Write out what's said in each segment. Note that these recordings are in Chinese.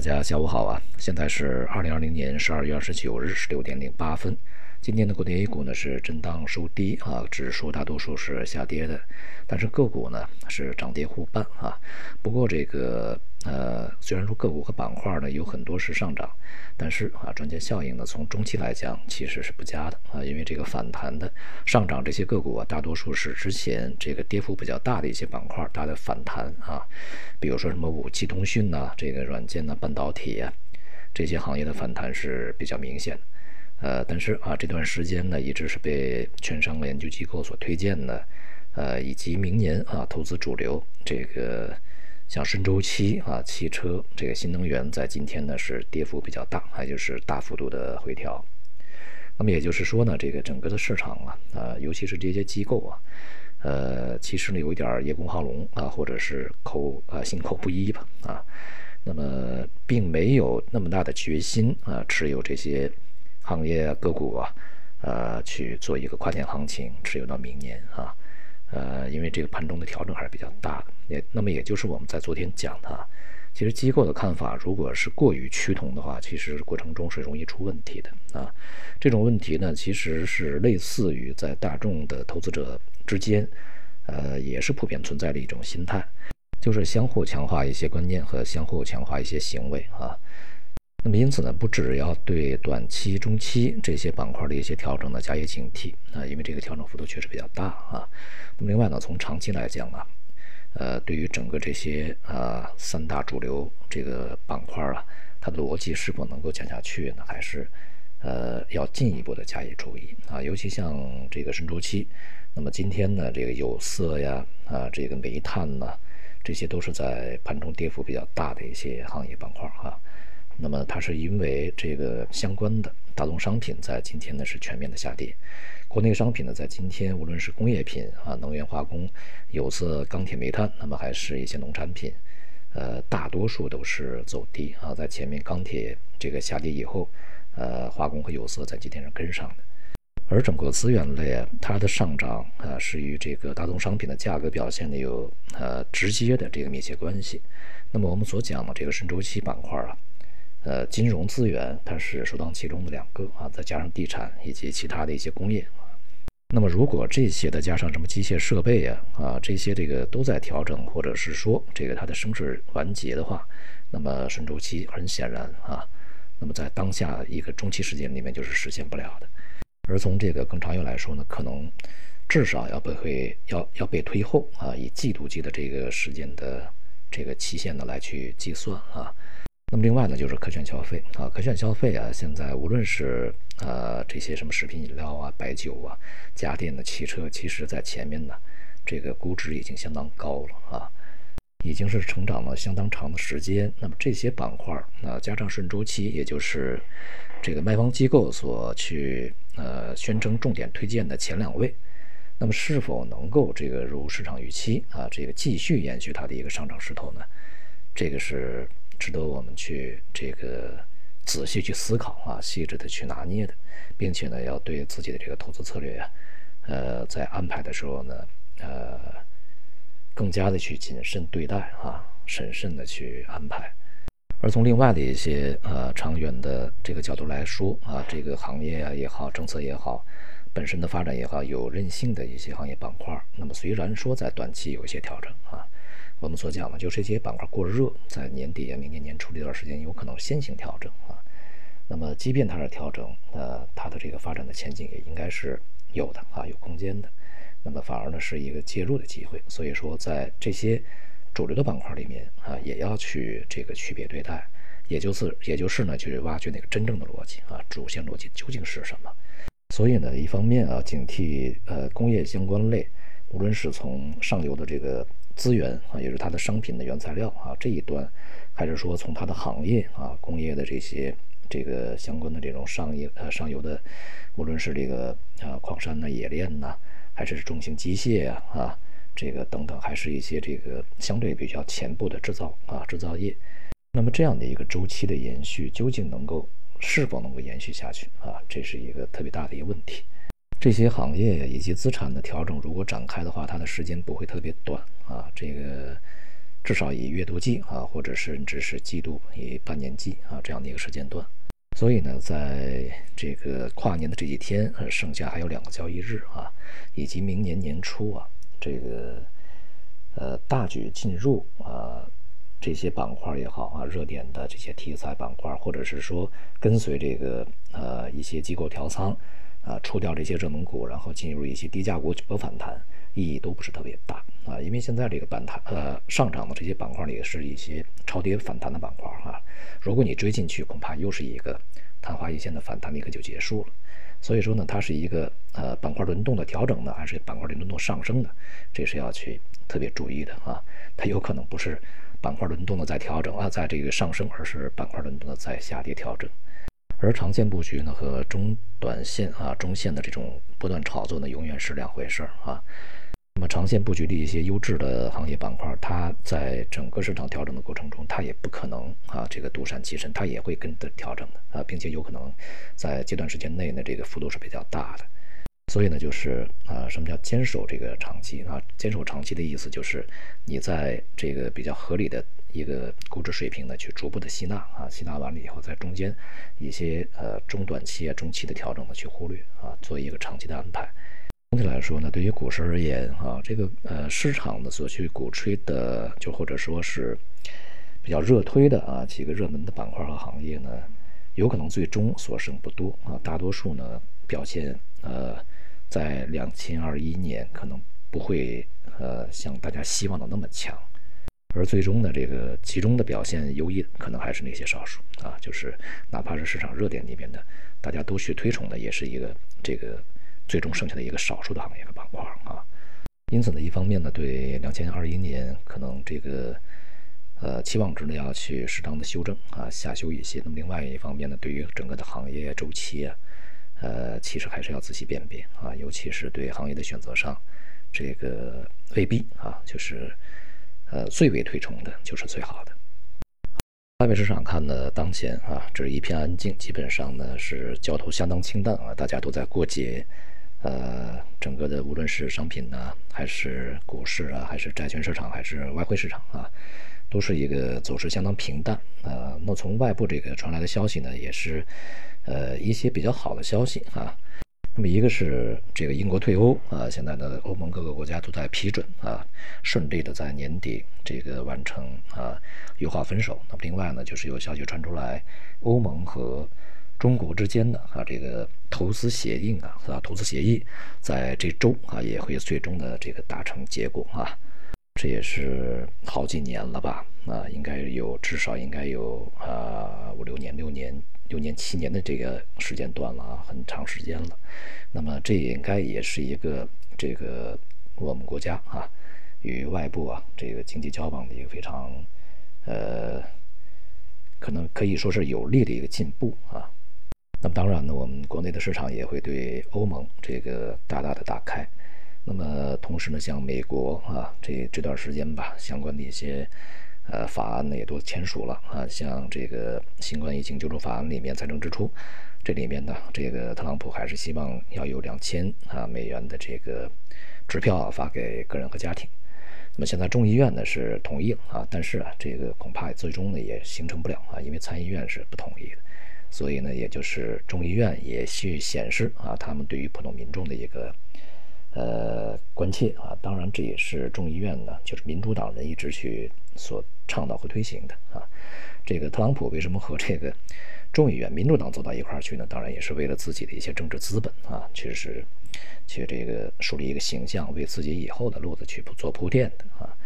大家下午好啊！现在是二零二零年十二月二十九日十六点零八分。今天的国内 A 股呢是震荡收低啊，指数大多数是下跌的，但是个股呢是涨跌互半啊。不过这个呃，虽然说个股和板块呢有很多是上涨，但是啊，赚钱效应呢从中期来讲其实是不佳的啊，因为这个反弹的上涨这些个股啊，大多数是之前这个跌幅比较大的一些板块它的反弹啊，比如说什么武器通讯呐，这个软件呐。半导体呀，这些行业的反弹是比较明显的，呃，但是啊，这段时间呢，一直是被券商研究机构所推荐的，呃，以及明年啊，投资主流这个像深周期啊，汽车这个新能源，在今天呢是跌幅比较大，还就是大幅度的回调。那么也就是说呢，这个整个的市场啊，呃，尤其是这些机构啊，呃，其实呢有一点叶公好龙啊，或者是口啊心口不一吧，啊。那么，并没有那么大的决心啊，持有这些行业个股啊，呃，去做一个跨年行情，持有到明年啊，呃，因为这个盘中的调整还是比较大的。也，那么也就是我们在昨天讲的，其实机构的看法，如果是过于趋同的话，其实过程中是容易出问题的啊。这种问题呢，其实是类似于在大众的投资者之间，呃，也是普遍存在的一种心态。就是相互强化一些观念和相互强化一些行为啊，那么因此呢，不只要对短期、中期这些板块的一些调整呢加以警惕啊，因为这个调整幅度确实比较大啊。那么另外呢，从长期来讲啊，呃，对于整个这些啊三大主流这个板块啊，它的逻辑是否能够讲下去呢？还是呃要进一步的加以注意啊？尤其像这个深周期，那么今天呢，这个有色呀啊，这个煤炭呢。这些都是在盘中跌幅比较大的一些行业板块哈，那么它是因为这个相关的大宗商品在今天呢是全面的下跌，国内商品呢在今天无论是工业品啊、能源化工、有色、钢铁、煤炭，那么还是一些农产品，呃，大多数都是走低啊，在前面钢铁这个下跌以后，呃，化工和有色在今天是跟上的。而整个资源类它的上涨啊，是与这个大宗商品的价格表现呢有呃直接的这个密切关系。那么我们所讲的这个深周期板块啊，呃，金融资源它是首当其冲的两个啊，再加上地产以及其他的一些工业啊。那么如果这些的加上什么机械设备啊啊这些这个都在调整，或者是说这个它的升势完结的话，那么顺周期很显然啊，那么在当下一个中期时间里面就是实现不了的。而从这个更长远来说呢，可能至少要被会要要被推后啊，以季度计的这个时间的这个期限呢来去计算啊。那么另外呢，就是可选消费啊，可选消费啊，现在无论是呃这些什么食品饮料啊、白酒啊、家电的汽车，其实在前面呢，这个估值已经相当高了啊，已经是成长了相当长的时间。那么这些板块啊，加上顺周期，也就是这个卖方机构所去。呃，宣称重点推荐的前两位，那么是否能够这个如市场预期啊，这个继续延续它的一个上涨势头呢？这个是值得我们去这个仔细去思考啊，细致的去拿捏的，并且呢，要对自己的这个投资策略呀，呃，在安排的时候呢，呃，更加的去谨慎对待啊，审慎的去安排。而从另外的一些呃长远的这个角度来说啊，这个行业啊也好，政策也好，本身的发展也好，有韧性的一些行业板块，那么虽然说在短期有一些调整啊，我们所讲的就是这些板块过热，在年底啊、明年年初这段时间有可能先行调整啊。那么即便它是调整，呃，它的这个发展的前景也应该是有的啊，有空间的。那么反而呢是一个介入的机会，所以说在这些。主流的板块里面啊，也要去这个区别对待，也就是也就是呢，去挖掘那个真正的逻辑啊，主线逻辑究竟是什么？所以呢，一方面啊，警惕呃工业相关类，无论是从上游的这个资源啊，也是它的商品的原材料啊这一端，还是说从它的行业啊工业的这些这个相关的这种上游呃上游的，无论是这个啊矿山呐、冶炼呐，还是重型机械呀啊。这个等等，还是一些这个相对比较前部的制造啊制造业，那么这样的一个周期的延续，究竟能够是否能够延续下去啊？这是一个特别大的一个问题。这些行业以及资产的调整，如果展开的话，它的时间不会特别短啊。这个至少以月度计啊，或者甚至是季度以半年计啊这样的一个时间段。所以呢，在这个跨年的这几天，呃，剩下还有两个交易日啊，以及明年年初啊，这个呃大举进入啊这些板块也好啊，热点的这些题材板块，或者是说跟随这个呃一些机构调仓啊，出掉这些热门股，然后进入一些低价股博反弹，意义都不是特别大啊，因为现在这个板弹呃上涨的这些板块里是一些超跌反弹的板块啊，如果你追进去，恐怕又是一个。昙花一现的反弹立刻就结束了，所以说呢，它是一个呃板块轮动的调整呢，还是板块轮动上升的，这是要去特别注意的啊。它有可能不是板块轮动的在调整啊，在这个上升，而是板块轮动的在下跌调整。而长线布局呢和中短线啊、中线的这种不断炒作呢，永远是两回事儿啊。那么长线布局的一些优质的行业板块，它在整个市场调整的过程中，它也不可能啊这个独善其身，它也会跟着调整的啊，并且有可能在这段时间内呢，这个幅度是比较大的。所以呢，就是啊，什么叫坚守这个长期啊？坚守长期的意思就是你在这个比较合理的一个估值水平呢，去逐步的吸纳啊，吸纳完了以后，在中间一些呃中短期啊、中期的调整呢，去忽略啊，做一个长期的安排。总体来说呢，对于股市而言啊，这个呃市场的所去鼓吹的，就或者说是比较热推的啊几个热门的板块和行业呢，有可能最终所剩不多啊，大多数呢表现呃在两千二一年可能不会呃像大家希望的那么强，而最终呢这个集中的表现优异的，可能还是那些少数啊，就是哪怕是市场热点里边的，大家都去推崇的，也是一个这个。最终剩下的一个少数的行业和板块啊，因此呢，一方面呢，对两千二一年可能这个呃期望值呢要去适当的修正啊，下修一些。那么另外一方面呢，对于整个的行业周期啊，呃，其实还是要仔细辨别啊，尤其是对行业的选择上，这个未必啊，就是呃最为推崇的就是最好的。外围市场看呢，当前啊，这是一片安静，基本上呢是交投相当清淡啊，大家都在过节。呃，整个的无论是商品呢，还是股市啊，还是债券市场，还是外汇市场啊，都是一个走势相当平淡。呃，那从外部这个传来的消息呢，也是呃一些比较好的消息啊。那么一个是这个英国退欧啊，现在呢欧盟各个国家都在批准啊，顺利的在年底这个完成啊优化分手。那么另外呢，就是有消息传出来，欧盟和中国之间的啊这个投资协定啊，是吧？投资协议在这周啊也会最终的这个达成结果啊，这也是好几年了吧？啊，应该有至少应该有啊五六年、六年、六年、七年的这个时间段了啊，很长时间了。那么这也应该也是一个这个我们国家啊与外部啊这个经济交往的一个非常呃可能可以说是有利的一个进步啊。那么当然呢，我们国内的市场也会对欧盟这个大大的打开。那么同时呢，像美国啊，这这段时间吧，相关的一些呃法案呢也都签署了啊，像这个新冠疫情救助法案里面财政支出，这里面呢，这个特朗普还是希望要有两千啊美元的这个支票啊发给个人和家庭。那么现在众议院呢是同意了啊，但是啊，这个恐怕最终呢也形成不了啊，因为参议院是不同意的。所以呢，也就是众议院也去显示啊，他们对于普通民众的一个呃关切啊。当然，这也是众议院呢，就是民主党人一直去所倡导和推行的啊。这个特朗普为什么和这个众议院民主党走到一块儿去呢？当然也是为了自己的一些政治资本啊，其实去这个树立一个形象，为自己以后的路子去做铺垫的啊。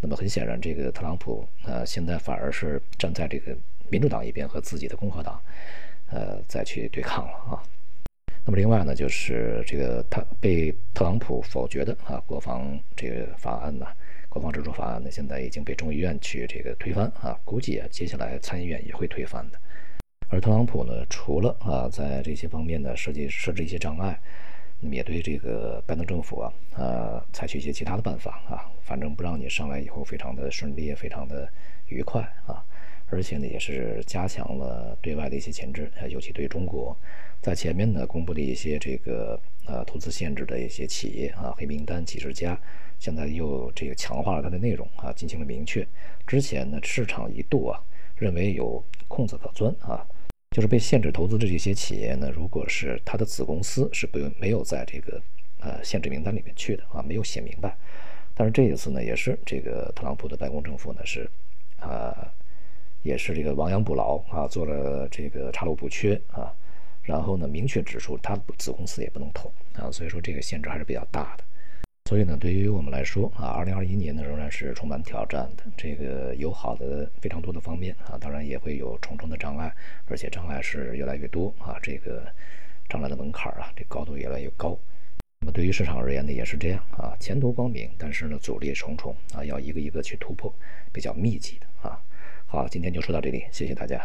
那么很显然，这个特朗普啊，现在反而是站在这个。民主党一边和自己的共和党，呃，再去对抗了啊。那么另外呢，就是这个他被特朗普否决的啊，国防这个法案呢，国防支出法案呢，现在已经被众议院去这个推翻啊。估计啊，接下来参议院也会推翻的。而特朗普呢，除了啊，在这些方面呢设计设置一些障碍，那么也对这个拜登政府啊，呃，采取一些其他的办法啊，反正不让你上来以后非常的顺利，非常的愉快啊。而且呢，也是加强了对外的一些牵制，尤其对中国，在前面呢公布的一些这个呃投资限制的一些企业啊黑名单几十家，现在又这个强化了它的内容啊，进行了明确。之前呢，市场一度啊认为有空子可钻啊，就是被限制投资的这些企业呢，如果是它的子公司是不没有在这个呃限制名单里面去的啊，没有写明白。但是这一次呢，也是这个特朗普的白宫政府呢是啊，也是这个亡羊补牢啊，做了这个查漏补缺啊，然后呢明确指出它子公司也不能投啊，所以说这个限制还是比较大的。所以呢，对于我们来说啊，二零二一年呢仍然是充满挑战的。这个有好的非常多的方面啊，当然也会有重重的障碍，而且障碍是越来越多啊。这个障碍的门槛啊，这高度越来越高。那么对于市场而言呢，也是这样啊，前途光明，但是呢阻力重重啊，要一个一个去突破，比较密集的。好，今天就说到这里，谢谢大家。